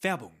Werbung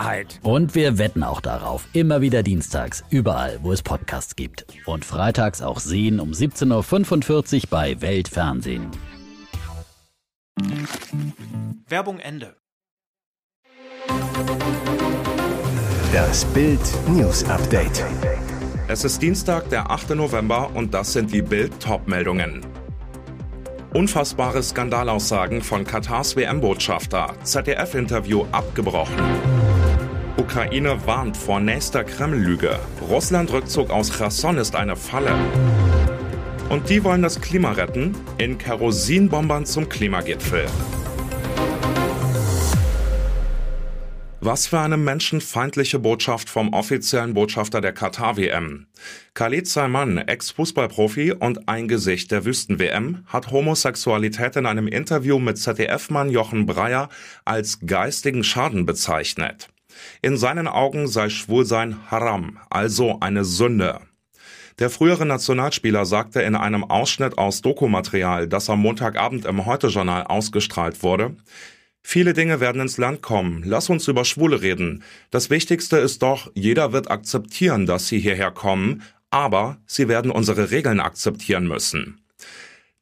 Wahrheit. Und wir wetten auch darauf. Immer wieder dienstags, überall, wo es Podcasts gibt. Und freitags auch sehen um 17.45 Uhr bei Weltfernsehen. Werbung Ende. Das Bild News Update. Es ist Dienstag, der 8. November und das sind die Bild Top-Meldungen. Unfassbare Skandalaussagen von Katars WM-Botschafter. ZDF-Interview abgebrochen. Ukraine warnt vor nächster Kreml-Lüge. Russland-Rückzug aus Cherson ist eine Falle. Und die wollen das Klima retten? In Kerosinbombern zum Klimagipfel. Was für eine menschenfeindliche Botschaft vom offiziellen Botschafter der Katar-WM. Khalid Salman, Ex-Fußballprofi und ein Gesicht der Wüsten-WM, hat Homosexualität in einem Interview mit ZDF-Mann Jochen Breyer als geistigen Schaden bezeichnet. In seinen Augen sei Schwulsein Haram, also eine Sünde. Der frühere Nationalspieler sagte in einem Ausschnitt aus Dokumaterial, das am Montagabend im Heute-Journal ausgestrahlt wurde, Viele Dinge werden ins Land kommen. Lass uns über Schwule reden. Das Wichtigste ist doch, jeder wird akzeptieren, dass sie hierher kommen, aber sie werden unsere Regeln akzeptieren müssen.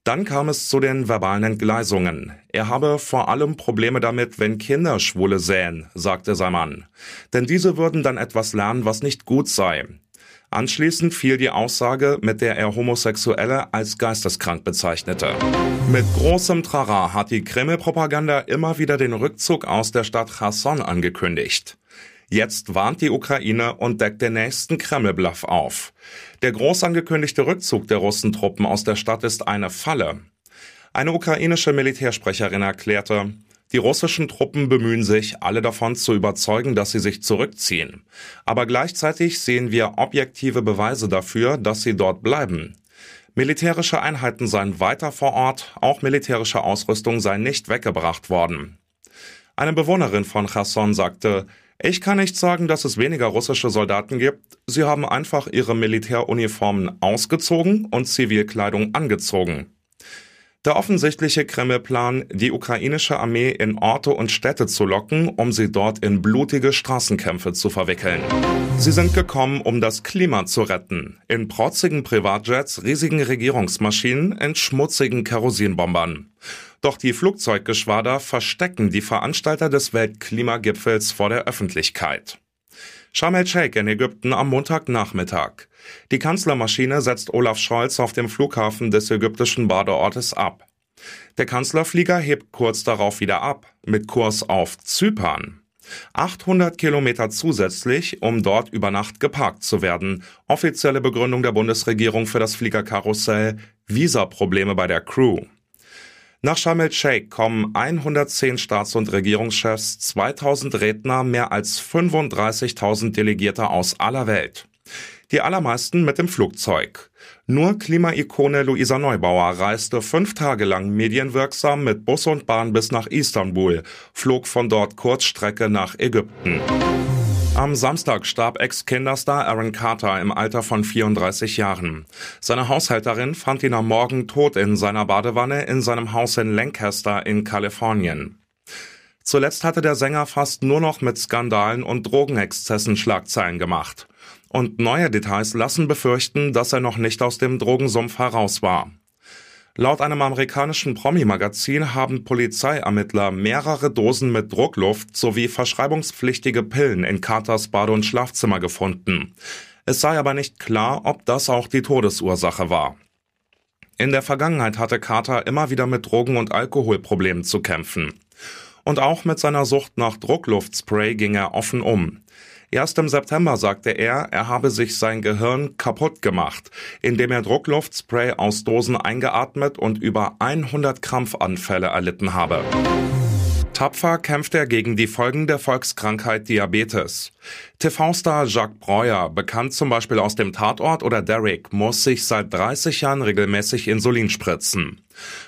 Dann kam es zu den verbalen Entgleisungen. Er habe vor allem Probleme damit, wenn Kinder Schwule sähen, sagte sein Mann. Denn diese würden dann etwas lernen, was nicht gut sei. Anschließend fiel die Aussage, mit der er Homosexuelle als geisteskrank bezeichnete. Mit großem Trara hat die Kreml-Propaganda immer wieder den Rückzug aus der Stadt Cherson angekündigt. Jetzt warnt die Ukraine und deckt den nächsten Kreml-Bluff auf. Der groß angekündigte Rückzug der Russentruppen aus der Stadt ist eine Falle. Eine ukrainische Militärsprecherin erklärte, die russischen Truppen bemühen sich, alle davon zu überzeugen, dass sie sich zurückziehen. Aber gleichzeitig sehen wir objektive Beweise dafür, dass sie dort bleiben. Militärische Einheiten seien weiter vor Ort, auch militärische Ausrüstung sei nicht weggebracht worden. Eine Bewohnerin von Cherson sagte, ich kann nicht sagen, dass es weniger russische Soldaten gibt. Sie haben einfach ihre Militäruniformen ausgezogen und Zivilkleidung angezogen. Der offensichtliche Kreml-Plan, die ukrainische Armee in Orte und Städte zu locken, um sie dort in blutige Straßenkämpfe zu verwickeln. Sie sind gekommen, um das Klima zu retten. In protzigen Privatjets, riesigen Regierungsmaschinen, in schmutzigen Kerosinbombern. Doch die Flugzeuggeschwader verstecken die Veranstalter des Weltklimagipfels vor der Öffentlichkeit. Sharm el-Sheikh in Ägypten am Montagnachmittag. Die Kanzlermaschine setzt Olaf Scholz auf dem Flughafen des ägyptischen Badeortes ab. Der Kanzlerflieger hebt kurz darauf wieder ab, mit Kurs auf Zypern. 800 Kilometer zusätzlich, um dort über Nacht geparkt zu werden. Offizielle Begründung der Bundesregierung für das Fliegerkarussell, Visaprobleme bei der Crew. Nach Sharm el-Sheikh kommen 110 Staats- und Regierungschefs, 2000 Redner, mehr als 35.000 Delegierte aus aller Welt. Die allermeisten mit dem Flugzeug. Nur Klimaikone Luisa Neubauer reiste fünf Tage lang medienwirksam mit Bus und Bahn bis nach Istanbul, flog von dort Kurzstrecke nach Ägypten. Am Samstag starb Ex-Kinderstar Aaron Carter im Alter von 34 Jahren. Seine Haushälterin fand ihn am Morgen tot in seiner Badewanne in seinem Haus in Lancaster in Kalifornien. Zuletzt hatte der Sänger fast nur noch mit Skandalen und Drogenexzessen Schlagzeilen gemacht. Und neue Details lassen befürchten, dass er noch nicht aus dem Drogensumpf heraus war. Laut einem amerikanischen Promi-Magazin haben Polizeiermittler mehrere Dosen mit Druckluft sowie verschreibungspflichtige Pillen in Carters Bade- und Schlafzimmer gefunden. Es sei aber nicht klar, ob das auch die Todesursache war. In der Vergangenheit hatte Carter immer wieder mit Drogen- und Alkoholproblemen zu kämpfen. Und auch mit seiner Sucht nach Druckluftspray ging er offen um. Erst im September sagte er, er habe sich sein Gehirn kaputt gemacht, indem er Druckluftspray aus Dosen eingeatmet und über 100 Krampfanfälle erlitten habe. Tapfer kämpft er gegen die Folgen der Volkskrankheit Diabetes. TV-Star Jacques Breuer, bekannt zum Beispiel aus dem Tatort oder Derrick, muss sich seit 30 Jahren regelmäßig Insulin spritzen.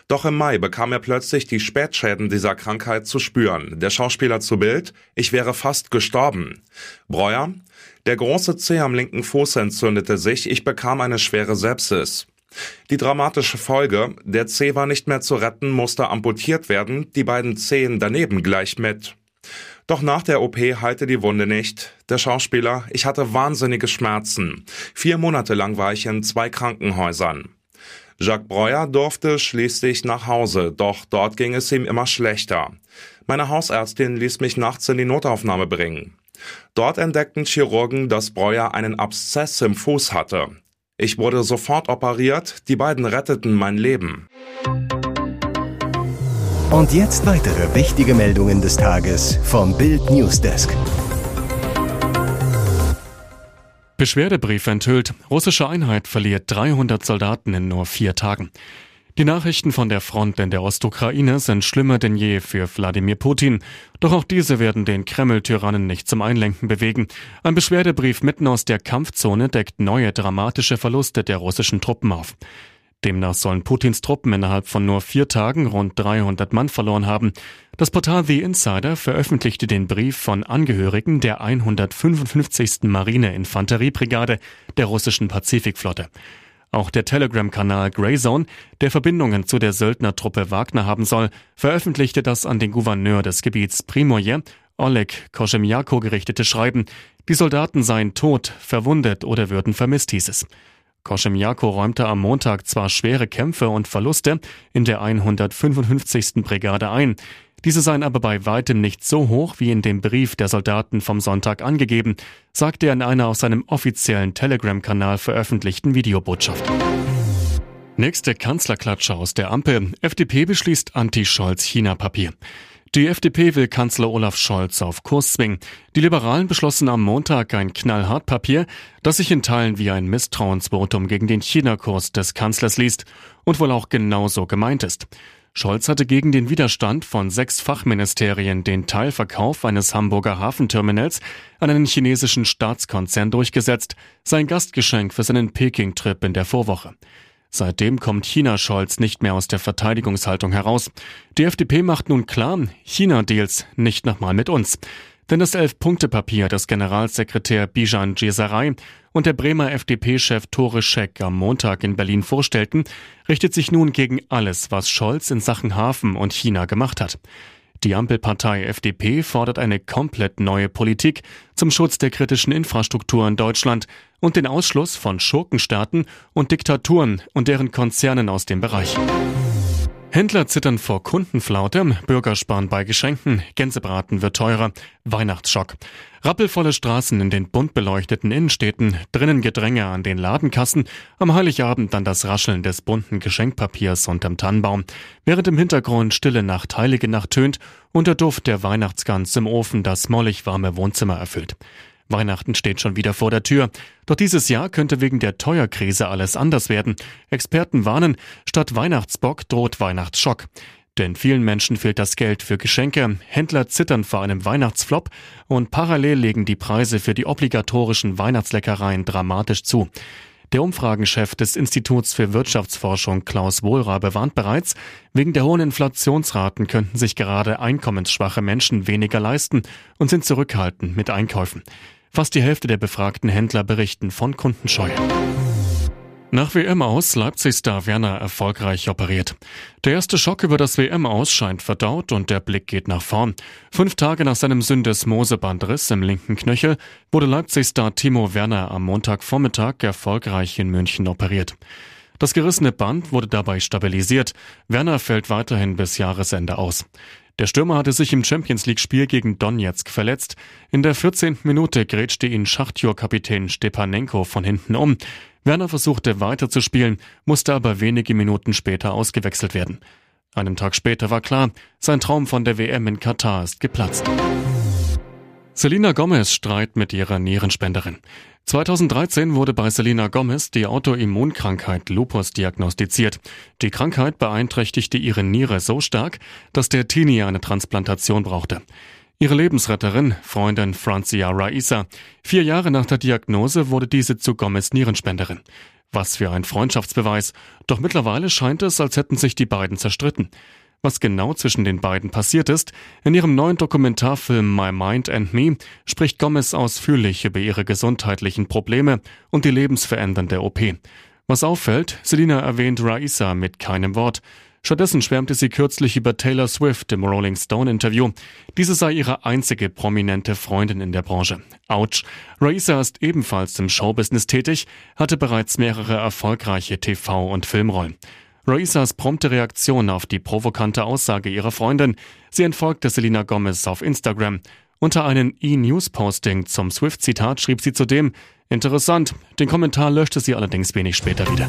Doch im Mai bekam er plötzlich die Spätschäden dieser Krankheit zu spüren. Der Schauspieler zu Bild, ich wäre fast gestorben. Breuer, der große Zeh am linken Fuß entzündete sich, ich bekam eine schwere Sepsis. Die dramatische Folge, der Zeh war nicht mehr zu retten, musste amputiert werden, die beiden Zehen daneben gleich mit. Doch nach der OP heilte die Wunde nicht. Der Schauspieler, ich hatte wahnsinnige Schmerzen. Vier Monate lang war ich in zwei Krankenhäusern. Jacques Breuer durfte schließlich nach Hause, doch dort ging es ihm immer schlechter. Meine Hausärztin ließ mich nachts in die Notaufnahme bringen. Dort entdeckten Chirurgen, dass Breuer einen Abszess im Fuß hatte. Ich wurde sofort operiert, die beiden retteten mein Leben. Und jetzt weitere wichtige Meldungen des Tages vom Bild Newsdesk. Beschwerdebrief enthüllt, russische Einheit verliert 300 Soldaten in nur vier Tagen. Die Nachrichten von der Front in der Ostukraine sind schlimmer denn je für Wladimir Putin. Doch auch diese werden den Kreml-Tyrannen nicht zum Einlenken bewegen. Ein Beschwerdebrief mitten aus der Kampfzone deckt neue dramatische Verluste der russischen Truppen auf. Demnach sollen Putins Truppen innerhalb von nur vier Tagen rund 300 Mann verloren haben. Das Portal The Insider veröffentlichte den Brief von Angehörigen der 155. Marine-Infanteriebrigade der russischen Pazifikflotte. Auch der Telegram-Kanal Greyzone, der Verbindungen zu der Söldnertruppe Wagner haben soll, veröffentlichte das an den Gouverneur des Gebiets Primoje, Oleg Koschemjako gerichtete Schreiben. Die Soldaten seien tot, verwundet oder würden vermisst, hieß es. Koschemjako räumte am Montag zwar schwere Kämpfe und Verluste in der 155. Brigade ein. Diese seien aber bei weitem nicht so hoch wie in dem Brief der Soldaten vom Sonntag angegeben, sagte er in einer aus seinem offiziellen Telegram-Kanal veröffentlichten Videobotschaft. Nächste Kanzlerklatsche aus der Ampel. FDP beschließt Anti-Scholz-China-Papier. Die FDP will Kanzler Olaf Scholz auf Kurs zwingen. Die Liberalen beschlossen am Montag ein knallhart Papier, das sich in Teilen wie ein Misstrauensvotum gegen den China-Kurs des Kanzlers liest und wohl auch genauso gemeint ist. Scholz hatte gegen den Widerstand von sechs Fachministerien den Teilverkauf eines Hamburger Hafenterminals an einen chinesischen Staatskonzern durchgesetzt, sein Gastgeschenk für seinen Peking-Trip in der Vorwoche. Seitdem kommt China-Scholz nicht mehr aus der Verteidigungshaltung heraus. Die FDP macht nun klar, China-Deals nicht nochmal mit uns. Denn das Elf-Punkte-Papier des Generalsekretär Bijan Jesaray und der Bremer FDP-Chef Tore Scheck am Montag in Berlin vorstellten, richtet sich nun gegen alles, was Scholz in Sachen Hafen und China gemacht hat. Die Ampelpartei FDP fordert eine komplett neue Politik zum Schutz der kritischen Infrastruktur in Deutschland und den Ausschluss von Schurkenstaaten und Diktaturen und deren Konzernen aus dem Bereich. Händler zittern vor Kundenflaute, Bürger sparen bei Geschenken, Gänsebraten wird teurer, Weihnachtsschock. Rappelvolle Straßen in den bunt beleuchteten Innenstädten, drinnen Gedränge an den Ladenkassen, am Heiligabend dann das Rascheln des bunten Geschenkpapiers unterm Tannenbaum, während im Hintergrund stille Nacht, heilige Nacht tönt und der Duft der Weihnachtsgans im Ofen das mollig warme Wohnzimmer erfüllt. Weihnachten steht schon wieder vor der Tür. Doch dieses Jahr könnte wegen der Teuerkrise alles anders werden. Experten warnen, statt Weihnachtsbock droht Weihnachtsschock. Denn vielen Menschen fehlt das Geld für Geschenke, Händler zittern vor einem Weihnachtsflop und parallel legen die Preise für die obligatorischen Weihnachtsleckereien dramatisch zu. Der Umfragenchef des Instituts für Wirtschaftsforschung Klaus Wohlrabe warnt bereits, wegen der hohen Inflationsraten könnten sich gerade einkommensschwache Menschen weniger leisten und sind zurückhaltend mit Einkäufen. Fast die Hälfte der befragten Händler berichten von Kundenscheu. Nach WM aus Leipzig-Star Werner erfolgreich operiert. Der erste Schock über das WM aus scheint verdaut und der Blick geht nach vorn. Fünf Tage nach seinem Syndesmosebandriss im linken Knöchel wurde Leipzig-Star Timo Werner am Montagvormittag erfolgreich in München operiert. Das gerissene Band wurde dabei stabilisiert. Werner fällt weiterhin bis Jahresende aus. Der Stürmer hatte sich im Champions League-Spiel gegen Donetsk verletzt. In der 14. Minute grätschte ihn Schachtjur-Kapitän Stepanenko von hinten um. Werner versuchte weiterzuspielen, musste aber wenige Minuten später ausgewechselt werden. Einen Tag später war klar, sein Traum von der WM in Katar ist geplatzt. Selena Gomez Streit mit ihrer Nierenspenderin. 2013 wurde bei Selena Gomez die Autoimmunkrankheit Lupus diagnostiziert. Die Krankheit beeinträchtigte ihre Niere so stark, dass der Teenie eine Transplantation brauchte. Ihre Lebensretterin, Freundin Francia Raisa. Vier Jahre nach der Diagnose wurde diese zu Gomez Nierenspenderin. Was für ein Freundschaftsbeweis. Doch mittlerweile scheint es, als hätten sich die beiden zerstritten. Was genau zwischen den beiden passiert ist, in ihrem neuen Dokumentarfilm My Mind and Me spricht Gomez ausführlich über ihre gesundheitlichen Probleme und die lebensverändernde OP. Was auffällt, Selina erwähnt Raisa mit keinem Wort. Stattdessen schwärmte sie kürzlich über Taylor Swift im Rolling Stone Interview. Diese sei ihre einzige prominente Freundin in der Branche. Autsch. Raisa ist ebenfalls im Showbusiness tätig, hatte bereits mehrere erfolgreiche TV- und Filmrollen. Raisas prompte Reaktion auf die provokante Aussage ihrer Freundin. Sie entfolgte Selena Gomez auf Instagram. Unter einem E-News-Posting zum Swift-Zitat schrieb sie zudem, interessant, den Kommentar löschte sie allerdings wenig später wieder.